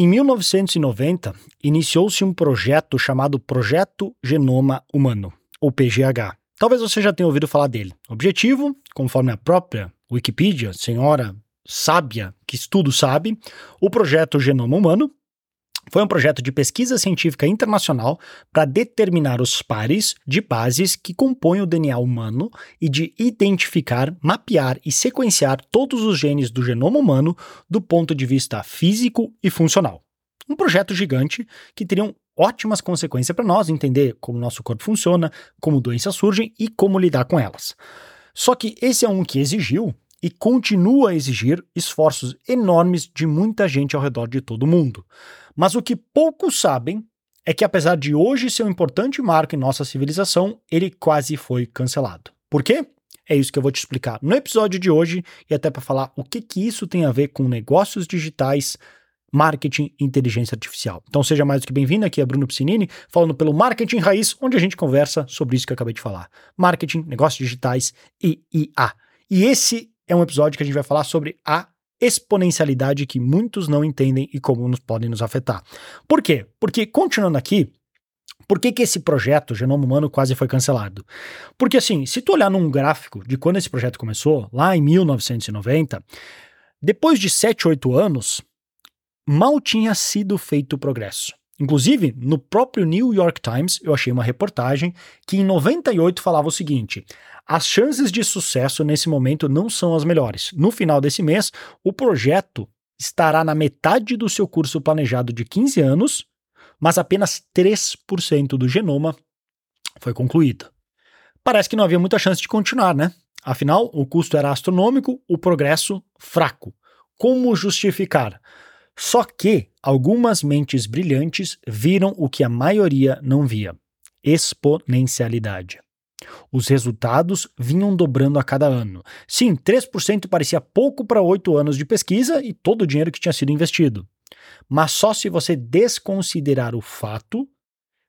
Em 1990, iniciou-se um projeto chamado Projeto Genoma Humano, ou PGH. Talvez você já tenha ouvido falar dele. O objetivo, conforme a própria Wikipedia, senhora sábia que estudo sabe, o projeto Genoma Humano foi um projeto de pesquisa científica internacional para determinar os pares de bases que compõem o DNA humano e de identificar, mapear e sequenciar todos os genes do genoma humano do ponto de vista físico e funcional. Um projeto gigante que teria ótimas consequências para nós entender como nosso corpo funciona, como doenças surgem e como lidar com elas. Só que esse é um que exigiu e continua a exigir esforços enormes de muita gente ao redor de todo o mundo. Mas o que poucos sabem é que, apesar de hoje ser um importante marco em nossa civilização, ele quase foi cancelado. Por quê? É isso que eu vou te explicar no episódio de hoje e até para falar o que, que isso tem a ver com negócios digitais, marketing e inteligência artificial. Então seja mais do que bem-vindo, aqui é Bruno Piscinini, falando pelo Marketing Raiz, onde a gente conversa sobre isso que eu acabei de falar. Marketing, negócios digitais e IA. E esse é um episódio que a gente vai falar sobre a exponencialidade que muitos não entendem e como nos podem nos afetar. Por quê? Porque, continuando aqui, por que, que esse projeto Genoma Humano quase foi cancelado? Porque assim, se tu olhar num gráfico de quando esse projeto começou, lá em 1990, depois de 7, 8 anos, mal tinha sido feito progresso. Inclusive, no próprio New York Times, eu achei uma reportagem que em 98 falava o seguinte: as chances de sucesso nesse momento não são as melhores. No final desse mês, o projeto estará na metade do seu curso planejado de 15 anos, mas apenas 3% do genoma foi concluído. Parece que não havia muita chance de continuar, né? Afinal, o custo era astronômico, o progresso fraco. Como justificar? Só que algumas mentes brilhantes viram o que a maioria não via: exponencialidade. Os resultados vinham dobrando a cada ano. Sim, 3% parecia pouco para oito anos de pesquisa e todo o dinheiro que tinha sido investido. Mas só se você desconsiderar o fato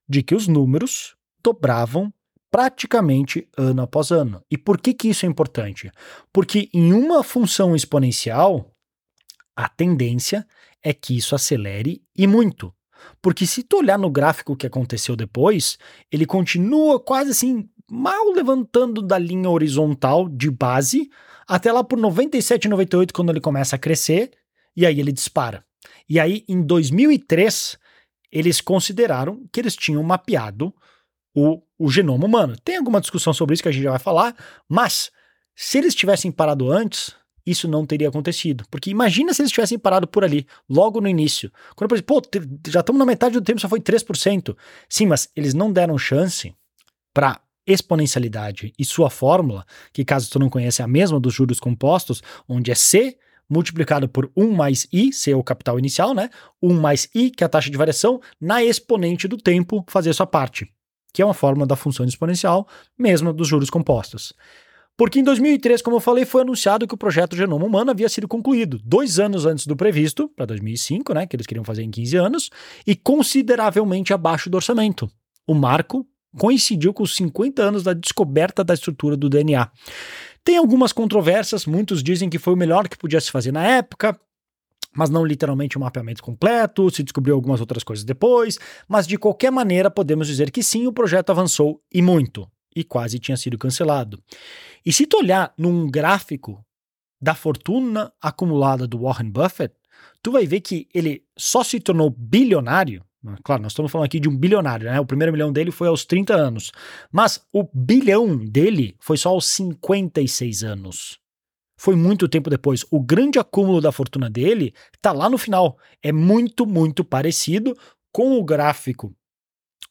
de que os números dobravam praticamente ano após ano. E por que, que isso é importante? Porque em uma função exponencial, a tendência é que isso acelere e muito. Porque se tu olhar no gráfico que aconteceu depois, ele continua quase assim, mal levantando da linha horizontal de base, até lá por 97, 98, quando ele começa a crescer, e aí ele dispara. E aí, em 2003, eles consideraram que eles tinham mapeado o, o genoma humano. Tem alguma discussão sobre isso que a gente já vai falar, mas se eles tivessem parado antes, isso não teria acontecido. Porque imagina se eles tivessem parado por ali, logo no início. Quando eu pensei, pô, já estamos na metade do tempo, só foi 3%. Sim, mas eles não deram chance para exponencialidade e sua fórmula, que caso tu não conhece é a mesma dos juros compostos, onde é C multiplicado por 1 mais I, C é o capital inicial, né? 1 mais I, que é a taxa de variação, na exponente do tempo fazer sua parte, que é uma fórmula da função exponencial, mesma dos juros compostos. Porque em 2003, como eu falei, foi anunciado que o projeto Genoma Humano havia sido concluído, dois anos antes do previsto, para 2005, né, que eles queriam fazer em 15 anos, e consideravelmente abaixo do orçamento. O marco coincidiu com os 50 anos da descoberta da estrutura do DNA. Tem algumas controvérsias, muitos dizem que foi o melhor que podia se fazer na época, mas não literalmente um mapeamento completo, se descobriu algumas outras coisas depois, mas de qualquer maneira podemos dizer que sim, o projeto avançou e muito e quase tinha sido cancelado. E se tu olhar num gráfico da fortuna acumulada do Warren Buffett, tu vai ver que ele só se tornou bilionário. Claro, nós estamos falando aqui de um bilionário, né? O primeiro milhão dele foi aos 30 anos. Mas o bilhão dele foi só aos 56 anos. Foi muito tempo depois. O grande acúmulo da fortuna dele está lá no final. É muito, muito parecido com o gráfico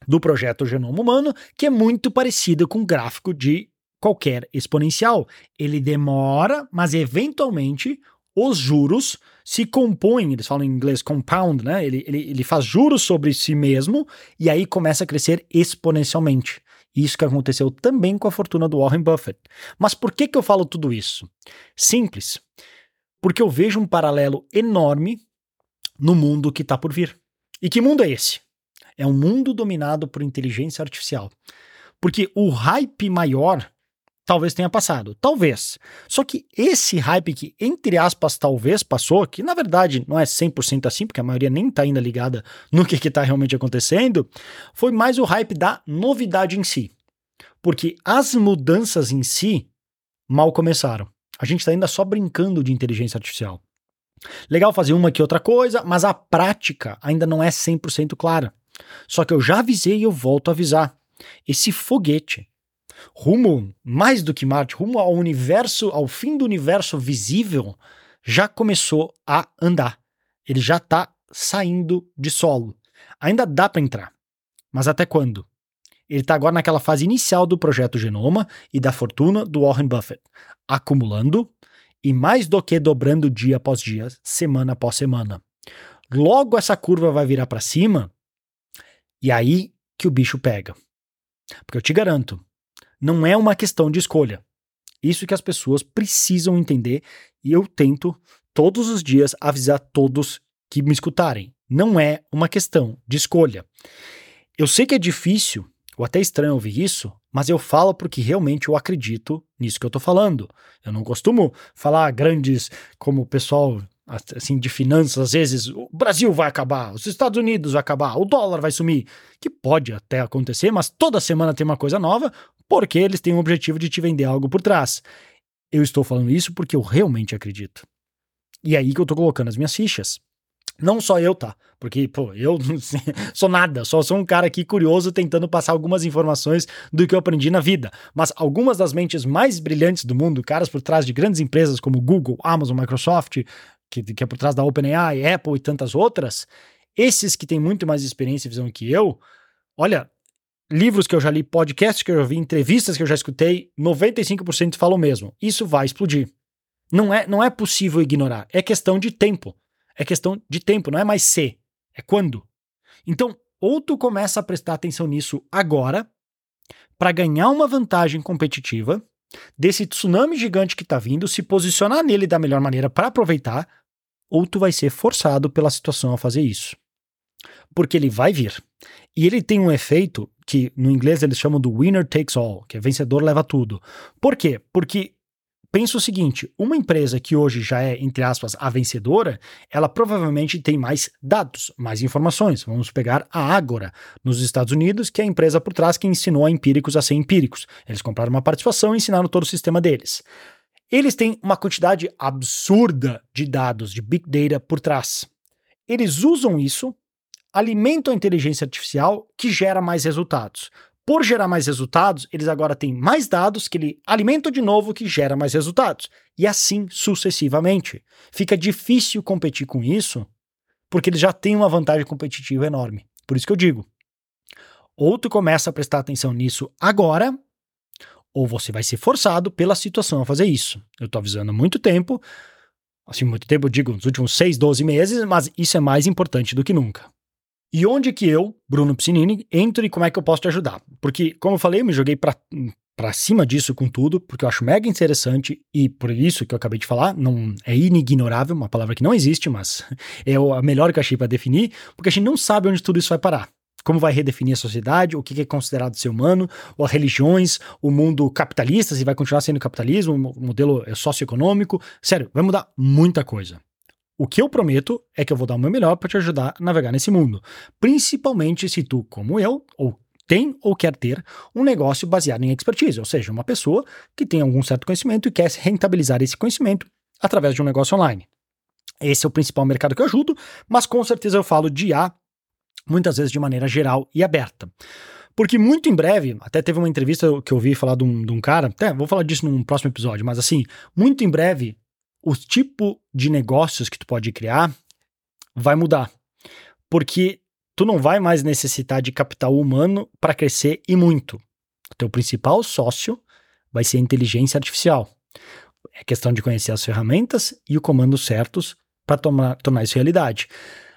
do projeto Genoma Humano, que é muito parecido com o gráfico de qualquer exponencial. Ele demora, mas eventualmente os juros se compõem, eles falam em inglês compound, né? Ele, ele, ele faz juros sobre si mesmo e aí começa a crescer exponencialmente. Isso que aconteceu também com a fortuna do Warren Buffett. Mas por que, que eu falo tudo isso? Simples. Porque eu vejo um paralelo enorme no mundo que está por vir. E que mundo é esse? É um mundo dominado por inteligência artificial. Porque o hype maior talvez tenha passado. Talvez. Só que esse hype que, entre aspas, talvez passou, que na verdade não é 100% assim, porque a maioria nem tá ainda ligada no que que tá realmente acontecendo, foi mais o hype da novidade em si. Porque as mudanças em si mal começaram. A gente tá ainda só brincando de inteligência artificial. Legal fazer uma que outra coisa, mas a prática ainda não é 100% clara. Só que eu já avisei e eu volto a avisar. Esse foguete rumo mais do que Marte, rumo ao universo, ao fim do universo visível, já começou a andar. Ele já está saindo de solo. Ainda dá para entrar, mas até quando? Ele está agora naquela fase inicial do projeto Genoma e da fortuna do Warren Buffett, acumulando e mais do que dobrando dia após dia, semana após semana. Logo essa curva vai virar para cima e aí que o bicho pega. Porque eu te garanto, não é uma questão de escolha. Isso que as pessoas precisam entender e eu tento todos os dias avisar todos que me escutarem. Não é uma questão de escolha. Eu sei que é difícil, ou até estranho ouvir isso, mas eu falo porque realmente eu acredito nisso que eu tô falando. Eu não costumo falar grandes como o pessoal assim de finanças, às vezes o Brasil vai acabar, os Estados Unidos vai acabar, o dólar vai sumir, que pode até acontecer, mas toda semana tem uma coisa nova, porque eles têm o objetivo de te vender algo por trás. Eu estou falando isso porque eu realmente acredito. E é aí que eu tô colocando as minhas fichas. Não só eu, tá? Porque, pô, eu sou nada, só sou um cara aqui curioso tentando passar algumas informações do que eu aprendi na vida. Mas algumas das mentes mais brilhantes do mundo, caras por trás de grandes empresas como Google, Amazon, Microsoft, que, que é por trás da OpenAI, Apple e tantas outras, esses que têm muito mais experiência e visão que eu, olha, livros que eu já li, podcasts que eu já vi, entrevistas que eu já escutei, 95% falam o mesmo. Isso vai explodir. Não é, não é possível ignorar. É questão de tempo. É questão de tempo, não é mais se. É quando. Então, ou tu começa a prestar atenção nisso agora, para ganhar uma vantagem competitiva desse tsunami gigante que está vindo, se posicionar nele da melhor maneira para aproveitar, ou tu vai ser forçado pela situação a fazer isso. Porque ele vai vir. E ele tem um efeito que no inglês eles chamam do winner takes all, que é vencedor leva tudo. Por quê? Porque pensa o seguinte: uma empresa que hoje já é, entre aspas, a vencedora, ela provavelmente tem mais dados, mais informações. Vamos pegar a Agora, nos Estados Unidos, que é a empresa por trás que ensinou a empíricos a ser empíricos. Eles compraram uma participação e ensinaram todo o sistema deles. Eles têm uma quantidade absurda de dados, de big data por trás. Eles usam isso alimentam a inteligência artificial que gera mais resultados. Por gerar mais resultados, eles agora têm mais dados que ele alimenta de novo que gera mais resultados. E assim sucessivamente. Fica difícil competir com isso, porque eles já têm uma vantagem competitiva enorme. Por isso que eu digo: ou tu começa a prestar atenção nisso agora, ou você vai ser forçado pela situação a fazer isso. Eu estou avisando há muito tempo, assim, muito tempo, eu digo, nos últimos 6, 12 meses, mas isso é mais importante do que nunca. E onde que eu, Bruno Piscinini, entro e como é que eu posso te ajudar? Porque, como eu falei, eu me joguei para para cima disso com tudo, porque eu acho mega interessante e por isso que eu acabei de falar, não é inignorável, uma palavra que não existe, mas é a melhor que eu achei para definir, porque a gente não sabe onde tudo isso vai parar. Como vai redefinir a sociedade, o que é considerado ser humano, ou as religiões, o mundo capitalista, se vai continuar sendo capitalismo, o modelo socioeconômico. Sério, vai mudar muita coisa. O que eu prometo é que eu vou dar o meu melhor para te ajudar a navegar nesse mundo, principalmente se tu, como eu, ou tem ou quer ter um negócio baseado em expertise, ou seja, uma pessoa que tem algum certo conhecimento e quer rentabilizar esse conhecimento através de um negócio online. Esse é o principal mercado que eu ajudo, mas com certeza eu falo de A, muitas vezes de maneira geral e aberta. Porque muito em breve, até teve uma entrevista que eu ouvi falar de um, de um cara, até vou falar disso num próximo episódio, mas assim, muito em breve o tipo de negócios que tu pode criar vai mudar. Porque tu não vai mais necessitar de capital humano para crescer e muito. O teu principal sócio vai ser a inteligência artificial. É questão de conhecer as ferramentas e o comando certos para tornar isso realidade.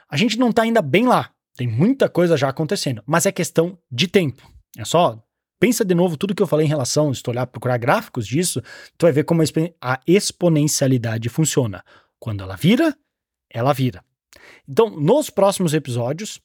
A gente não está ainda bem lá. Tem muita coisa já acontecendo, mas é questão de tempo. É só Pensa de novo tudo que eu falei em relação, se tu olhar, procurar gráficos disso, tu vai ver como a exponencialidade funciona. Quando ela vira, ela vira. Então, nos próximos episódios,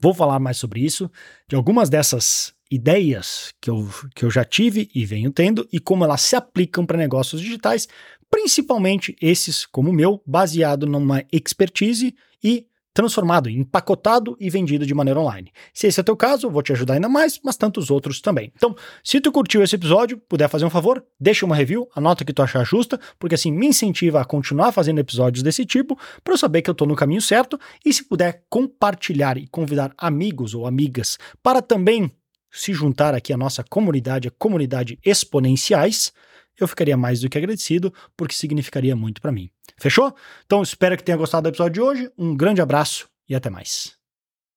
vou falar mais sobre isso, de algumas dessas ideias que eu, que eu já tive e venho tendo e como elas se aplicam para negócios digitais, principalmente esses como o meu, baseado numa expertise e transformado, empacotado e vendido de maneira online. Se esse é o teu caso, vou te ajudar ainda mais, mas tantos outros também. Então, se tu curtiu esse episódio, puder fazer um favor, deixa uma review, anota o que tu achar justa, porque assim me incentiva a continuar fazendo episódios desse tipo, para eu saber que eu tô no caminho certo, e se puder compartilhar e convidar amigos ou amigas para também se juntar aqui à nossa comunidade, a comunidade exponenciais, eu ficaria mais do que agradecido, porque significaria muito para mim. Fechou? Então espero que tenha gostado do episódio de hoje. Um grande abraço e até mais.